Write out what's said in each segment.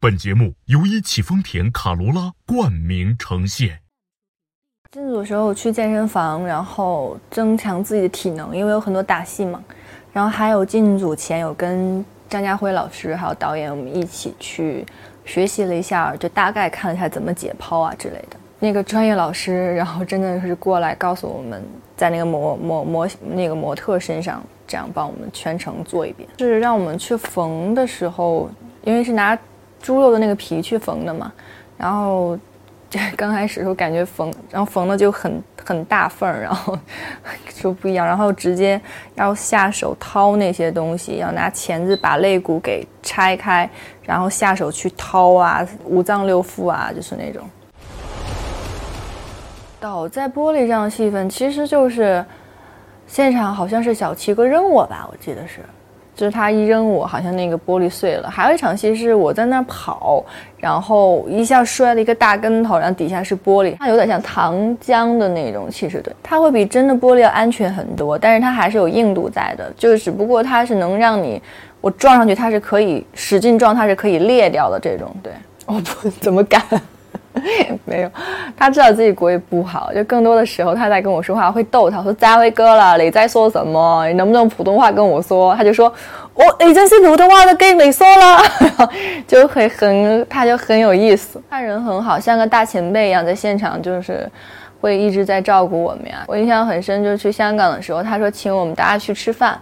本节目由一汽丰田卡罗拉冠名呈现。进组的时候去健身房，然后增强自己的体能，因为有很多打戏嘛。然后还有进组前有跟张家辉老师还有导演我们一起去学习了一下，就大概看了一下怎么解剖啊之类的。那个专业老师，然后真的是过来告诉我们在那个模模模那个模特身上，这样帮我们全程做一遍。是让我们去缝的时候，因为是拿。猪肉的那个皮去缝的嘛，然后这刚开始时候感觉缝，然后缝的就很很大缝儿，然后就不一样，然后直接要下手掏那些东西，要拿钳子把肋骨给拆开，然后下手去掏啊，五脏六腑啊，就是那种。倒在玻璃上的戏份其实就是现场好像是小七哥扔我吧，我记得是。就是他一扔我，好像那个玻璃碎了。还有一场戏是我在那跑，然后一下摔了一个大跟头，然后底下是玻璃，它有点像糖浆的那种气势对，它会比真的玻璃要安全很多，但是它还是有硬度在的，就是只不过它是能让你我撞上去，它是可以使劲撞，它是可以裂掉的这种。对，我不怎么敢。没有，他知道自己国语不好，就更多的时候他在跟我说话会逗他，说佳辉哥了，你在说什么？你能不能普通话跟我说？他就说，我已经是普通话都跟你说了，就会很，他就很有意思，他人很好，像个大前辈一样，在现场就是会一直在照顾我们呀。我印象很深，就是去香港的时候，他说请我们大家去吃饭。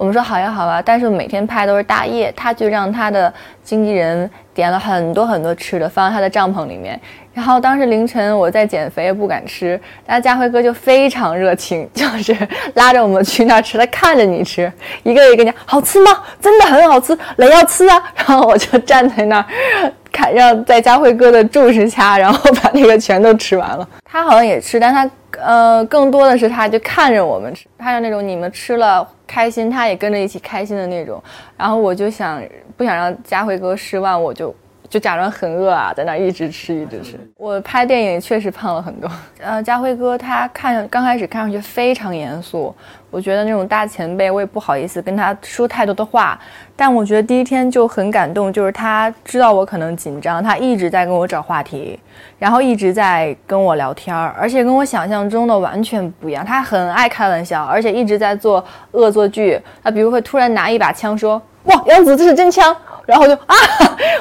我们说好呀，好吧，但是每天拍都是大夜，他就让他的经纪人点了很多很多吃的，放在他的帐篷里面。然后当时凌晨我在减肥，也不敢吃，但家辉哥就非常热情，就是拉着我们去那儿吃，他看着你吃，一个一个讲好吃吗？真的很好吃，雷要吃啊！然后我就站在那儿，看让在佳慧哥的注视下，然后把那个全都吃完了。他好像也吃，但他呃更多的是他就看着我们吃，他是那种你们吃了。开心，他也跟着一起开心的那种。然后我就想，不想让佳慧哥失望，我就就假装很饿啊，在那一直吃，一直吃。我拍电影确实胖了很多。呃，家辉哥他看刚开始看上去非常严肃。我觉得那种大前辈，我也不好意思跟他说太多的话。但我觉得第一天就很感动，就是他知道我可能紧张，他一直在跟我找话题，然后一直在跟我聊天儿，而且跟我想象中的完全不一样。他很爱开玩笑，而且一直在做恶作剧。他比如会突然拿一把枪说：“哇，杨子这是真枪。”然后就啊，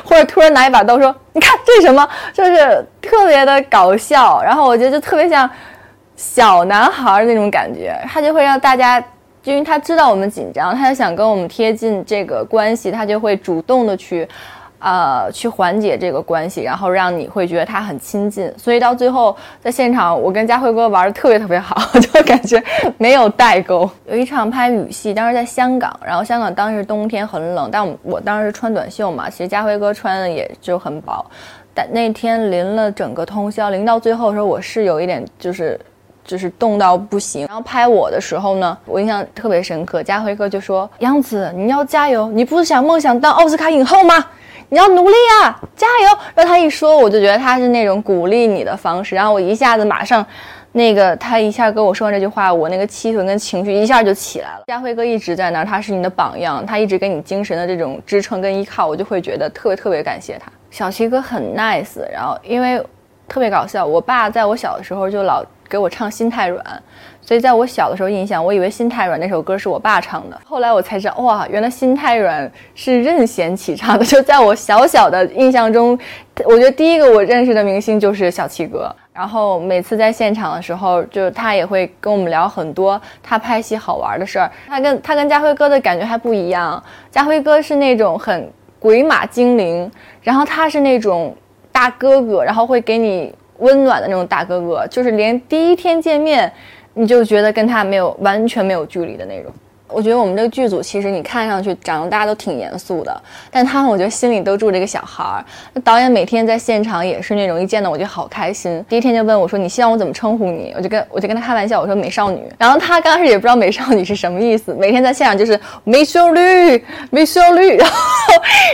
或者突然拿一把刀说：“你看这是什么？”就是特别的搞笑。然后我觉得就特别像。小男孩那种感觉，他就会让大家，因为他知道我们紧张，他就想跟我们贴近这个关系，他就会主动的去，呃，去缓解这个关系，然后让你会觉得他很亲近。所以到最后在现场，我跟佳辉哥玩的特别特别好，就感觉没有代沟。有一场拍雨戏，当时在香港，然后香港当时冬天很冷，但我我当时穿短袖嘛，其实佳辉哥穿的也就很薄，但那天淋了整个通宵，淋到最后的时候，我是有一点就是。就是冻到不行，然后拍我的时候呢，我印象特别深刻。家辉哥就说：“杨子，你要加油，你不是想梦想当奥斯卡影后吗？你要努力啊，加油！”然后他一说，我就觉得他是那种鼓励你的方式。然后我一下子马上，那个他一下跟我说完这句话，我那个气氛跟情绪一下就起来了。家辉哥一直在那儿，他是你的榜样，他一直给你精神的这种支撑跟依靠，我就会觉得特别特别感谢他。小齐哥很 nice，然后因为特别搞笑，我爸在我小的时候就老。给我唱《心太软》，所以在我小的时候印象，我以为《心太软》那首歌是我爸唱的。后来我才知道，哇，原来《心太软》是任贤齐唱的。就在我小小的印象中，我觉得第一个我认识的明星就是小七哥。然后每次在现场的时候，就他也会跟我们聊很多他拍戏好玩的事儿。他跟他跟家辉哥的感觉还不一样，家辉哥是那种很鬼马精灵，然后他是那种大哥哥，然后会给你。温暖的那种大哥哥，就是连第一天见面，你就觉得跟他没有完全没有距离的那种。我觉得我们这个剧组其实你看上去长得大家都挺严肃的，但他们我觉得心里都住着一个小孩儿。那导演每天在现场也是那种一见到我就好开心，第一天就问我说：“你希望我怎么称呼你？”我就跟我就跟他开玩笑，我说“美少女”。然后他刚开始也不知道“美少女”是什么意思，每天在现场就是“美少女，美少女”。然后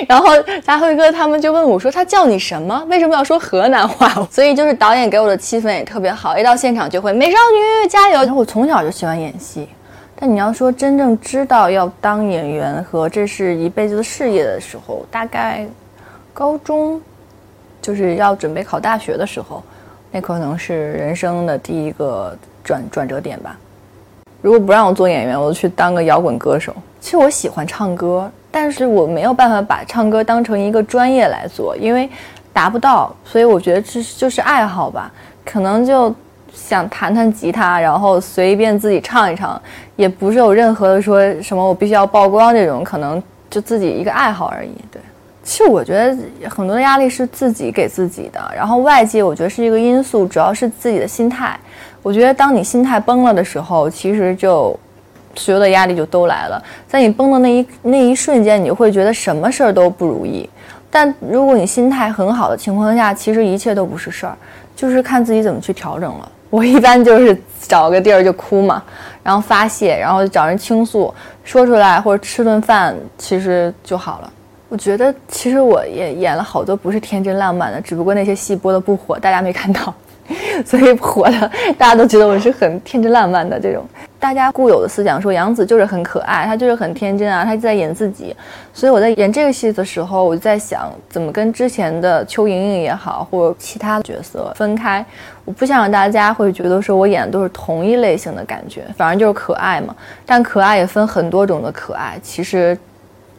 然后大辉哥他们就问我说：“他叫你什么？为什么要说河南话？”所以就是导演给我的气氛也特别好，一到现场就会“美少女加油”。我从小就喜欢演戏。但你要说真正知道要当演员和这是一辈子的事业的时候，大概高中就是要准备考大学的时候，那可能是人生的第一个转转折点吧。如果不让我做演员，我就去当个摇滚歌手。其实我喜欢唱歌，但是我没有办法把唱歌当成一个专业来做，因为达不到。所以我觉得这就是爱好吧，可能就。想弹弹吉他，然后随便自己唱一唱，也不是有任何的说什么我必须要曝光这种，可能就自己一个爱好而已。对，其实我觉得很多的压力是自己给自己的，然后外界我觉得是一个因素，主要是自己的心态。我觉得当你心态崩了的时候，其实就所有的压力就都来了。在你崩的那一那一瞬间，你会觉得什么事儿都不如意。但如果你心态很好的情况下，其实一切都不是事儿，就是看自己怎么去调整了。我一般就是找个地儿就哭嘛，然后发泄，然后找人倾诉，说出来或者吃顿饭，其实就好了。我觉得其实我也演了好多不是天真烂漫的，只不过那些戏播的不火，大家没看到。所以火的，大家都觉得我是很天真烂漫的这种。大家固有的思想说杨紫就是很可爱，她就是很天真啊，她在演自己。所以我在演这个戏的时候，我就在想怎么跟之前的邱莹莹也好，或者其他角色分开。我不想让大家会觉得说我演的都是同一类型的感觉，反正就是可爱嘛。但可爱也分很多种的可爱，其实。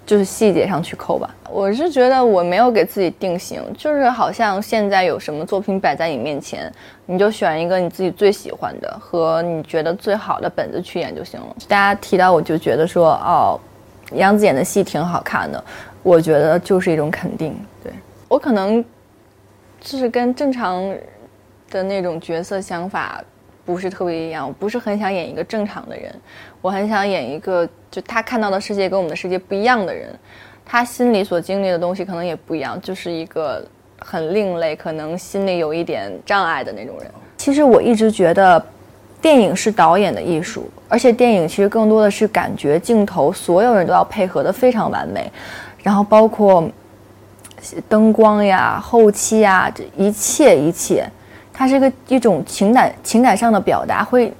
就是细节上去抠吧，我是觉得我没有给自己定型，就是好像现在有什么作品摆在你面前，你就选一个你自己最喜欢的和你觉得最好的本子去演就行了。大家提到我就觉得说，哦，杨紫演的戏挺好看的，我觉得就是一种肯定。对我可能就是跟正常的那种角色想法。不是特别一样，我不是很想演一个正常的人，我很想演一个就他看到的世界跟我们的世界不一样的人，他心里所经历的东西可能也不一样，就是一个很另类，可能心里有一点障碍的那种人。其实我一直觉得，电影是导演的艺术，而且电影其实更多的是感觉镜头，所有人都要配合的非常完美，然后包括灯光呀、后期呀，这一切一切。它是一个一种情感情感上的表达，会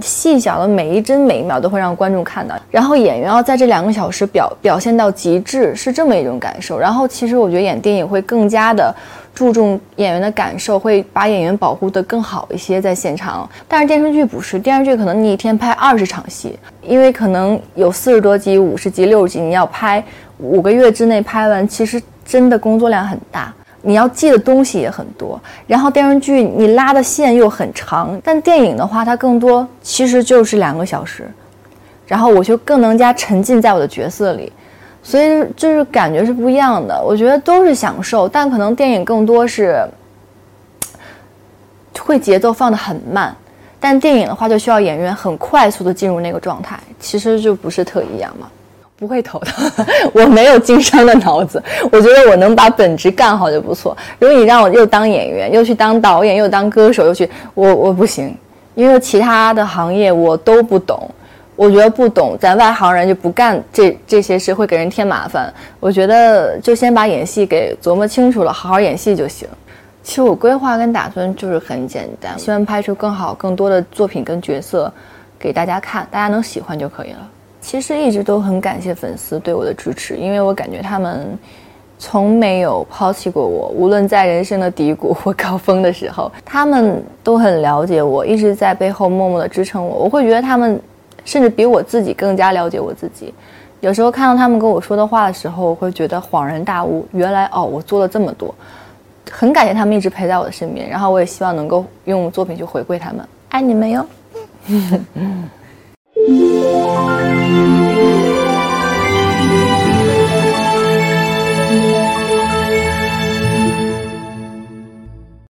细小的每一帧每一秒都会让观众看到。然后演员要在这两个小时表表现到极致，是这么一种感受。然后其实我觉得演电影会更加的注重演员的感受，会把演员保护得更好一些在现场。但是电视剧不是，电视剧可能你一天拍二十场戏，因为可能有四十多集、五十集、六十集，你要拍五个月之内拍完，其实真的工作量很大。你要记的东西也很多，然后电视剧你拉的线又很长，但电影的话，它更多其实就是两个小时，然后我就更能加沉浸在我的角色里，所以就是感觉是不一样的。我觉得都是享受，但可能电影更多是 会节奏放得很慢，但电影的话就需要演员很快速的进入那个状态，其实就不是特一样嘛。不会投的，我没有经商的脑子。我觉得我能把本职干好就不错。如果你让我又当演员，又去当导演，又当歌手，又去，我我不行，因为其他的行业我都不懂。我觉得不懂，咱外行人就不干这这些事，会给人添麻烦。我觉得就先把演戏给琢磨清楚了，好好演戏就行。其实我规划跟打算就是很简单，希望拍出更好、更多的作品跟角色给大家看，大家能喜欢就可以了。其实一直都很感谢粉丝对我的支持，因为我感觉他们从没有抛弃过我，无论在人生的低谷或高峰的时候，他们都很了解我，一直在背后默默的支撑我。我会觉得他们甚至比我自己更加了解我自己。有时候看到他们跟我说的话的时候，我会觉得恍然大悟，原来哦，我做了这么多。很感谢他们一直陪在我的身边，然后我也希望能够用作品去回馈他们，爱你们哟。Música